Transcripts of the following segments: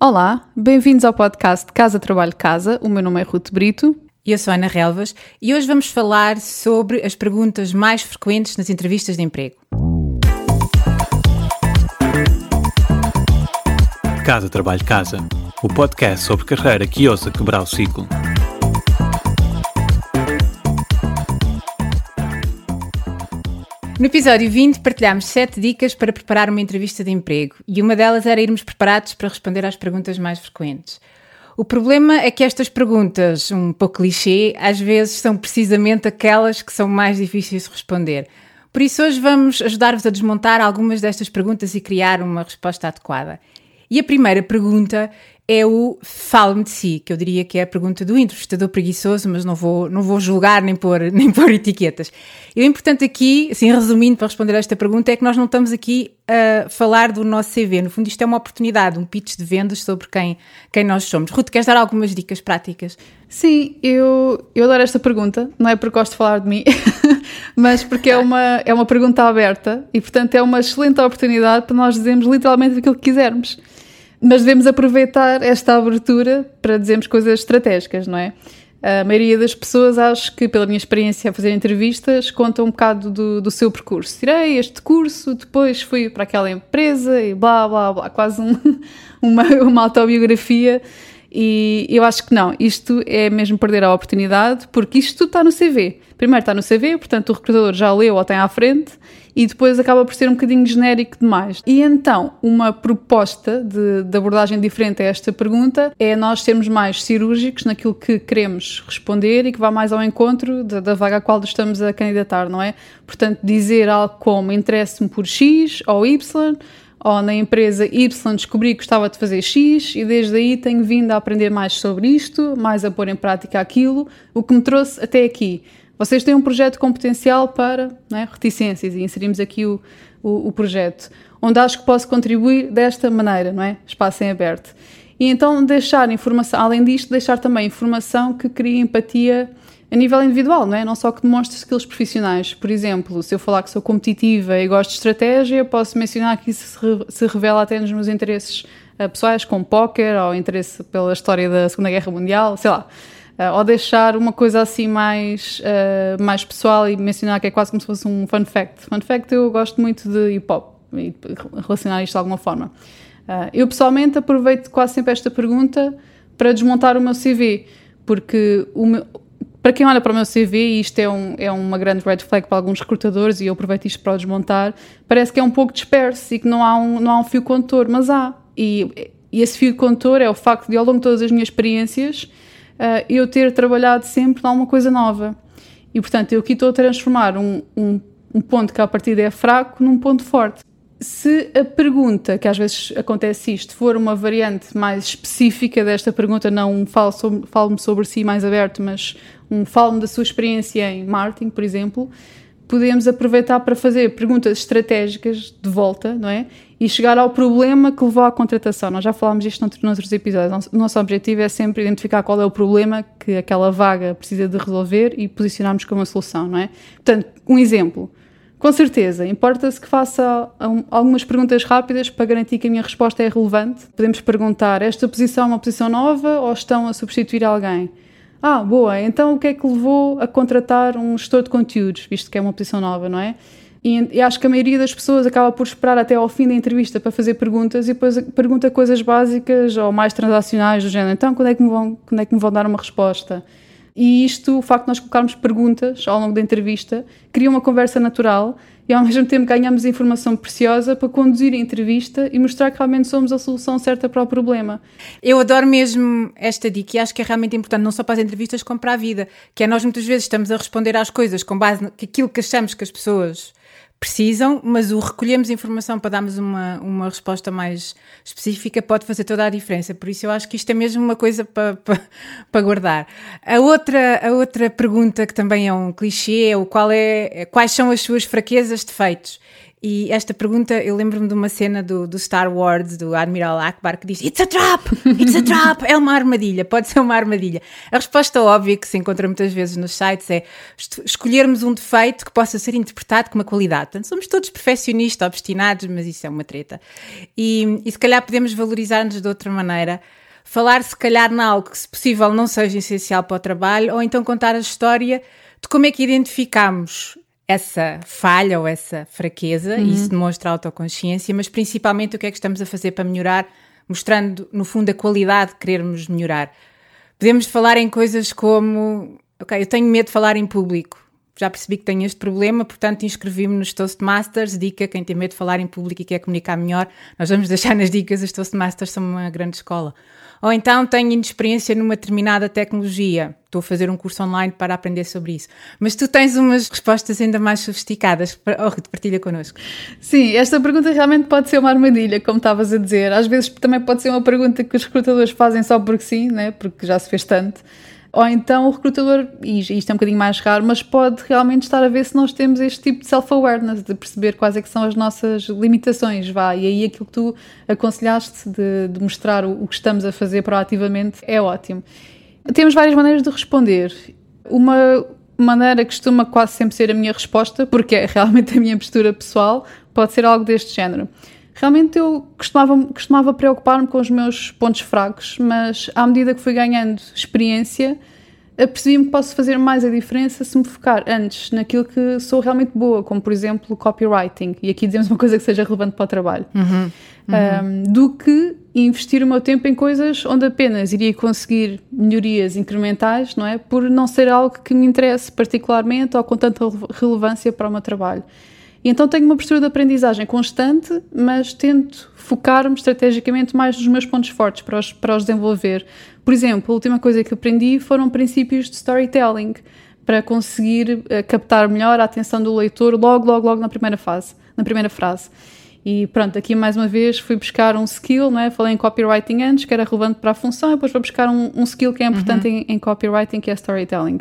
Olá, bem-vindos ao podcast Casa Trabalho Casa. O meu nome é Ruth Brito. E eu sou Ana Relvas e hoje vamos falar sobre as perguntas mais frequentes nas entrevistas de emprego. Casa Trabalho Casa, o podcast sobre carreira que ousa quebrar o ciclo. No episódio 20 partilhámos 7 dicas para preparar uma entrevista de emprego e uma delas era irmos preparados para responder às perguntas mais frequentes. O problema é que estas perguntas, um pouco clichê, às vezes são precisamente aquelas que são mais difíceis de responder. Por isso, hoje vamos ajudar-vos a desmontar algumas destas perguntas e criar uma resposta adequada. E a primeira pergunta é o fale-me de si, que eu diria que é a pergunta do entrevistador preguiçoso, mas não vou, não vou julgar nem pôr, nem pôr etiquetas. E o importante aqui, assim, resumindo para responder a esta pergunta, é que nós não estamos aqui a falar do nosso CV. No fundo, isto é uma oportunidade, um pitch de vendas sobre quem, quem nós somos. Ruth, queres dar algumas dicas práticas? Sim, eu, eu adoro esta pergunta, não é porque gosto de falar de mim, mas porque é uma, é uma pergunta aberta e, portanto, é uma excelente oportunidade para nós dizermos literalmente aquilo que quisermos. Mas devemos aproveitar esta abertura para dizermos coisas estratégicas, não é? A maioria das pessoas, acho que, pela minha experiência a fazer entrevistas, conta um bocado do, do seu percurso. Tirei este curso, depois fui para aquela empresa e blá blá blá, quase um, uma, uma autobiografia. E eu acho que não, isto é mesmo perder a oportunidade, porque isto está no CV. Primeiro está no CV, portanto o recrutador já leu ou tem à frente, e depois acaba por ser um bocadinho genérico demais. E então, uma proposta de, de, abordagem diferente a esta pergunta é nós sermos mais cirúrgicos naquilo que queremos responder e que vá mais ao encontro da, da vaga a qual estamos a candidatar, não é? Portanto, dizer algo como interesse-me por X ou Y ou na empresa Y descobri que gostava de fazer X e desde aí tenho vindo a aprender mais sobre isto, mais a pôr em prática aquilo, o que me trouxe até aqui. Vocês têm um projeto com potencial para é, reticências e inserimos aqui o, o, o, projeto, onde acho que posso contribuir desta maneira, não é? Espaço em aberto. E então deixar informação, além disto, deixar também informação que crie empatia a nível individual, não é? Não só que demonstre skills profissionais. Por exemplo, se eu falar que sou competitiva e gosto de estratégia, posso mencionar que isso se revela até nos meus interesses uh, pessoais, como póquer, ou interesse pela história da Segunda Guerra Mundial, sei lá. Uh, ou deixar uma coisa assim mais, uh, mais pessoal e mencionar que é quase como se fosse um fun fact. Fun fact, eu gosto muito de hip hop e relacionar isto de alguma forma. eu pessoalmente aproveito quase sempre esta pergunta para desmontar o meu CV, porque o meu, para quem olha para o meu CV, e isto é, um, é uma grande red flag para alguns recrutadores, e eu aproveito isto para o desmontar, parece que é um pouco disperso e que não há um, não há um fio condutor, mas há. E, e esse fio condutor é o facto de, ao longo de todas as minhas experiências, uh, eu ter trabalhado sempre em alguma coisa nova. E, portanto, eu aqui estou a transformar um, um, um ponto que, a partir é fraco, num ponto forte se a pergunta, que às vezes acontece isto, for uma variante mais específica desta pergunta, não fale sobre si mais aberto, mas um fale-me da sua experiência em marketing, por exemplo, podemos aproveitar para fazer perguntas estratégicas de volta, não é? E chegar ao problema que levou à contratação. Nós já falámos isto noutros episódios. O nosso objetivo é sempre identificar qual é o problema que aquela vaga precisa de resolver e posicionarmos como uma solução, não é? Portanto, um exemplo. Com certeza, importa-se que faça algumas perguntas rápidas para garantir que a minha resposta é relevante. Podemos perguntar: esta posição é uma posição nova ou estão a substituir alguém? Ah, boa, então o que é que levou a contratar um gestor de conteúdos, visto que é uma posição nova, não é? E, e, acho que a maioria das pessoas acaba por esperar até ao fim da entrevista para fazer perguntas e depois pergunta coisas básicas ou mais transacionais do género. Então, quando é que me vão, quando é que me vão dar uma resposta? E isto, o facto de nós colocarmos perguntas ao longo da entrevista, cria uma conversa natural e ao mesmo tempo ganhamos informação preciosa para conduzir a entrevista e mostrar que realmente somos a solução certa para o problema. Eu adoro mesmo esta dica e acho que é realmente importante não só para as entrevistas como para a vida, que é nós muitas vezes estamos a responder às coisas com base naquilo que achamos que as pessoas precisam, mas o recolhemos informação para darmos uma, uma resposta mais específica pode fazer toda a diferença. Por isso eu acho que isto é mesmo uma coisa para, para, para guardar. A outra, a outra pergunta que também é um clichê é o qual é, quais são as suas fraquezas, defeitos. E esta pergunta, eu lembro-me de uma cena do, do, Star Wars, do Admiral Akbar, que diz: It's a trap! It's a trap! É uma armadilha, pode ser uma armadilha. A resposta óbvia que se encontra muitas vezes nos sites é escolhermos um defeito que possa ser interpretado com uma qualidade. Portanto, somos todos perfeccionistas, obstinados, mas isso é uma treta. E, e se calhar podemos valorizar-nos de outra maneira falar se calhar em algo que, se possível, não seja essencial para o trabalho, ou então contar a história de como é que identificamos essa falha ou essa fraqueza, uhum. e isso demonstra autoconsciência, mas principalmente o que é que estamos a fazer para melhorar, mostrando, no fundo, a qualidade de querermos melhorar. Podemos falar em coisas como, ok, eu tenho medo de falar em público, já percebi que tenho este problema, portanto inscrevi-me nos Toastmasters, dica, quem tem medo de falar em público e quer comunicar melhor, nós vamos deixar nas dicas, os Toastmasters são uma grande escola. Ou então tenho inexperiência numa determinada tecnologia, estou a fazer um curso online para aprender sobre isso. Mas tu tens umas respostas ainda mais sofisticadas. Oh, Rita, partilha connosco. Sim, esta pergunta realmente pode ser uma armadilha, como estavas a dizer. Às vezes também pode ser uma pergunta que os recrutadores fazem só porque sim, né? porque já se fez tanto. Ou então o recrutador, e isto é um bocadinho mais raro, mas pode realmente estar a ver se nós temos este tipo de self-awareness, de perceber quais é que são as nossas limitações, vá. E aí aquilo que tu aconselhaste de, de mostrar o, o que estamos a fazer proativamente é ótimo. Temos várias maneiras de responder. Uma maneira costuma quase sempre ser a minha resposta, porque é realmente a minha postura pessoal, pode ser algo deste género. Realmente eu costumava, costumava preocupar-me com os meus pontos fracos, mas à medida que fui ganhando experiência, percebi-me que posso fazer mais a diferença se me focar antes naquilo que sou realmente boa, como por exemplo copywriting, e aqui dizemos uma coisa que seja relevante para o trabalho, uhum, uhum. Um, do que investir o meu tempo em coisas onde apenas iria conseguir melhorias incrementais, não é? Por não ser algo que me interesse particularmente ou com tanta relevância para o meu trabalho. E então tenho uma postura de aprendizagem constante, mas tento focar-me estrategicamente mais nos meus pontos fortes para os, para os desenvolver. Por exemplo, a última coisa que aprendi foram princípios de storytelling, para conseguir uh, captar melhor a atenção do leitor logo, logo, logo na primeira fase, na primeira frase. E pronto, aqui mais uma vez fui buscar um skill, não é? Falei em copywriting antes, que era relevante para a função, e depois vou buscar um, um skill que é importante uhum. em, em copywriting, que é storytelling.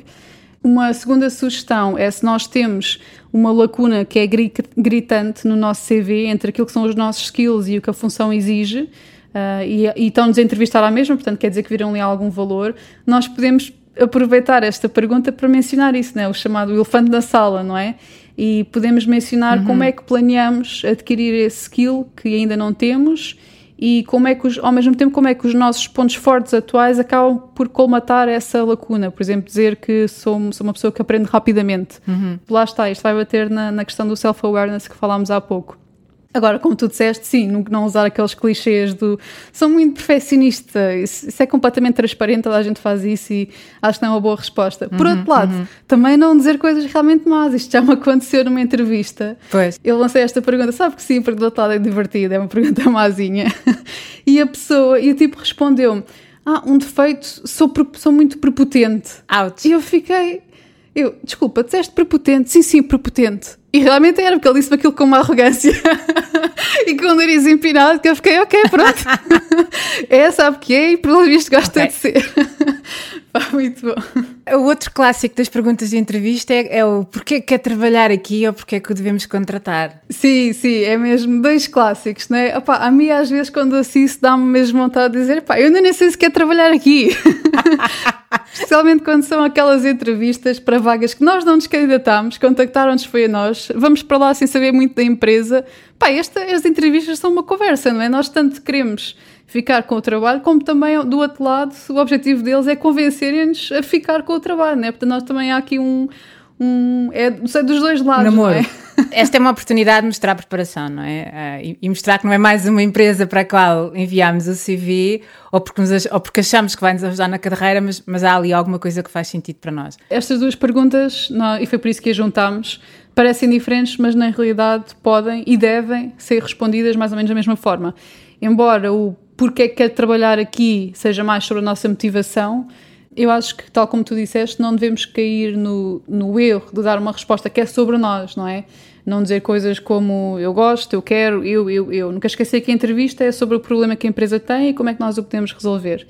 Uma segunda sugestão é se nós temos uma lacuna que é gritante no nosso CV entre aquilo que são os nossos skills e o que a função exige, uh, e, e estão-nos a entrevistar à mesma, portanto quer dizer que viram ali algum valor, nós podemos aproveitar esta pergunta para mencionar isso, né? o chamado elefante na sala, não é? E podemos mencionar uhum. como é que planeamos adquirir esse skill que ainda não temos e como é que os, ao mesmo tempo como é que os nossos pontos fortes atuais acabam por colmatar essa lacuna, por exemplo dizer que sou, sou uma pessoa que aprende rapidamente. Uhum. lá está, isto vai bater na, na questão do self-awareness que falámos há pouco Agora, como tu disseste, sim, não usar aqueles clichês do sou muito perfeccionista, isso, isso, é completamente transparente, toda a gente faz isso e acho que não é uma boa resposta. Por uhum, outro lado, uhum. também não dizer coisas realmente más, isto já me aconteceu numa entrevista. Pois. Eu lancei esta pergunta, sabe que sim, porque do outro lado é divertido, é uma pergunta mazinha. e a pessoa, e o tipo respondeu-me: Ah, um defeito, sou, sou muito prepotente. Ouch. E eu fiquei, eu, desculpa, disseste prepotente? Sim, sim, prepotente. E realmente era, porque ele disse aquilo com uma arrogância e com o nariz empinado, que eu fiquei, ok, pronto. é, sabe que é, e pelo visto gosta okay. de ser. muito bom. O outro clássico das perguntas de entrevista é, é o porquê quer trabalhar aqui ou porquê que o devemos contratar? Sim, sim, é mesmo dois clássicos, não é? Opa, a mim às vezes quando assisto dá-me mesmo vontade de dizer, pá, eu ainda nem sei se quer trabalhar aqui. Especialmente quando são aquelas entrevistas para vagas que nós não nos candidatámos, contactaram-nos foi a nós, vamos para lá sem saber muito da empresa. Pá, esta, as entrevistas são uma conversa, não é? Nós tanto queremos ficar com o trabalho, como também do outro lado, o objetivo deles é convencerem-nos a ficar com o trabalho, não é? Portanto, nós também há aqui um. um é, sei, dos dois lados. Namoro. É? Esta é uma oportunidade de mostrar preparação, não é? Uh, e, mostrar que não é mais uma empresa para a qual enviamos o CV ou porque, nos, ou porque achamos que vai nos ajudar na carreira, mas, mas há ali alguma coisa que faz sentido para nós. Estas duas perguntas, não, e foi por isso que as juntámos, parecem diferentes, mas na realidade podem e devem ser respondidas mais ou menos da mesma forma. Embora o porque é que quer trabalhar aqui seja mais sobre a nossa motivação, eu acho que, tal como tu disseste, não devemos cair no, no erro de dar uma resposta que é sobre nós, não é? Não dizer coisas como eu gosto, eu quero, eu, eu, eu. Nunca esquecer que a entrevista é sobre o problema que a empresa tem e como é que nós o podemos resolver.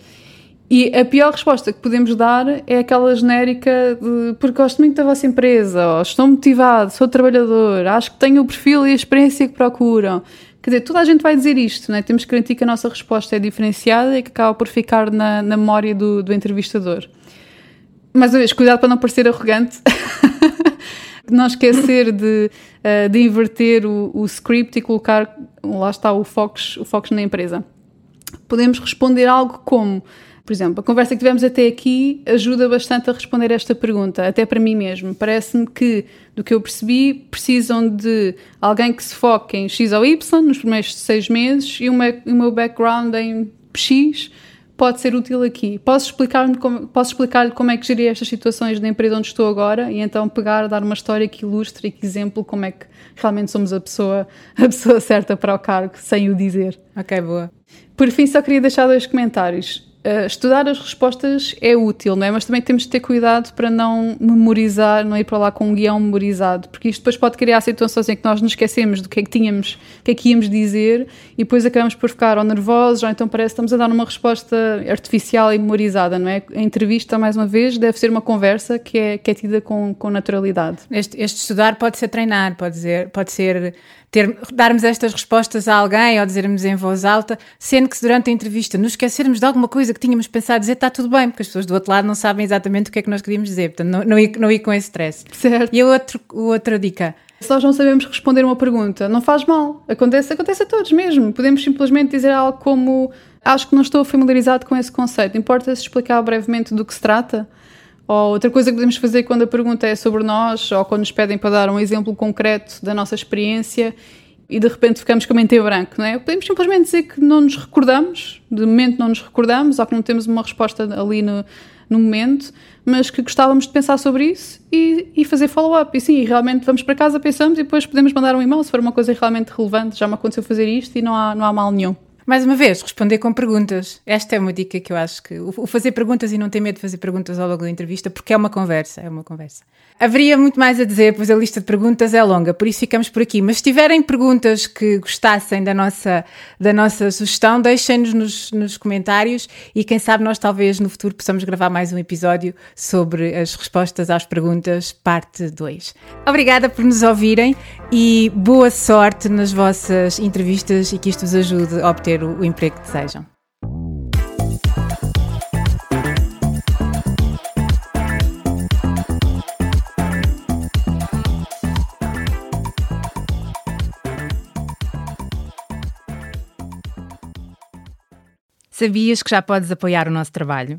E a pior resposta que podemos dar é aquela genérica de porque gosto muito da vossa empresa, ou estou motivado, sou trabalhador, acho que tenho o perfil e a experiência que procuram. Quer dizer, toda a gente vai dizer isto, não é? Temos que garantir que a nossa resposta é diferenciada e que acaba por ficar na, na memória do, do entrevistador. Mais uma vez, cuidado para não parecer arrogante. não esquecer de, uh, de inverter o, o, script e colocar, lá está, o foco, o foco na empresa. Podemos responder algo como por exemplo, a conversa que tivemos até aqui ajuda bastante a responder esta pergunta, até para mim mesmo. Parece-me que, do que eu percebi, precisam de alguém que se foque em X ou Y nos primeiros seis meses e o meu background em X pode ser útil aqui. Posso explicar-lhe como, posso explicar como é que geri estas situações na empresa onde estou agora e então pegar, dar uma história que ilustre e que exemplo como é que realmente somos a pessoa, a pessoa certa para o cargo, sem o dizer. Ok, boa. Por fim, só queria deixar dois comentários. Uh, estudar as respostas é útil, não é? Mas também temos de ter cuidado para não memorizar, não ir para lá com um guião memorizado, porque isto depois pode criar situações em que nós nos esquecemos do que é que tínhamos, o que é que íamos dizer e depois acabamos por ficar ou nervosos ou então parece que estamos a dar uma resposta artificial e memorizada, não é? A entrevista, mais uma vez, deve ser uma conversa que é, que é tida com, com naturalidade. Este, este estudar pode ser treinar, pode, dizer, pode ser ter, darmos estas respostas a alguém ou dizermos em voz alta, sendo que se durante a entrevista nos esquecermos de alguma coisa que tínhamos pensado dizer, está tudo bem, porque as pessoas do outro lado não sabem exatamente o que é que nós queríamos dizer, portanto, não, não, ir, não ir com esse stress. Certo. E a outro, outra dica. Se nós não sabemos responder uma pergunta, não faz mal. Acontece, acontece a todos mesmo. Podemos simplesmente dizer algo como acho que não estou familiarizado com esse conceito. Importa-se explicar brevemente do que se trata? Ou outra coisa que podemos fazer quando a pergunta é sobre nós, ou quando nos pedem para dar um exemplo concreto da nossa experiência e de repente ficamos com a mente em branco, não é? Podemos simplesmente dizer que não nos recordamos, de momento não nos recordamos, ou que não temos uma resposta ali no, no momento, mas que gostávamos de pensar sobre isso e, e fazer follow-up. E sim, realmente vamos para casa, pensamos e depois podemos mandar um e-mail se for uma coisa realmente relevante. Já me aconteceu fazer isto e não há, não há mal nenhum. Mais uma vez, responder com perguntas. Esta é uma dica que eu acho que. O fazer perguntas e não ter medo de fazer perguntas ao longo da entrevista, porque é uma conversa, é uma conversa. Haveria muito mais a dizer, pois a lista de perguntas é longa, por isso ficamos por aqui. Mas se tiverem perguntas que gostassem da nossa, da nossa sugestão, deixem-nos nos, nos comentários e quem sabe nós talvez no futuro possamos gravar mais um episódio sobre as respostas às perguntas, parte 2. Obrigada por nos ouvirem e boa sorte nas vossas entrevistas e que isto vos ajude a obter o, emprego que desejam. Sabias que já podes apoiar o nosso trabalho?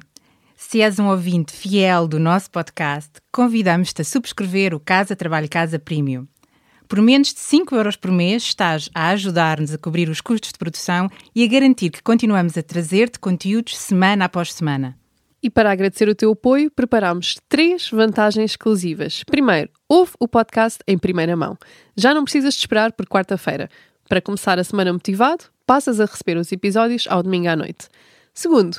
Se és um ouvinte fiel do nosso podcast, convidamos-te a subscrever o Casa Trabalho Casa Premium. Por menos de 5 euros por mês estás a ajudar-nos a cobrir os custos de produção e a garantir que continuamos a trazer-te conteúdos semana após semana. E para agradecer o teu apoio, preparamos três vantagens exclusivas. Primeiro, ouve o podcast em primeira mão. Já não precisas de esperar por quarta-feira. Para começar a semana motivado, passas a receber os episódios ao domingo à noite. Segundo,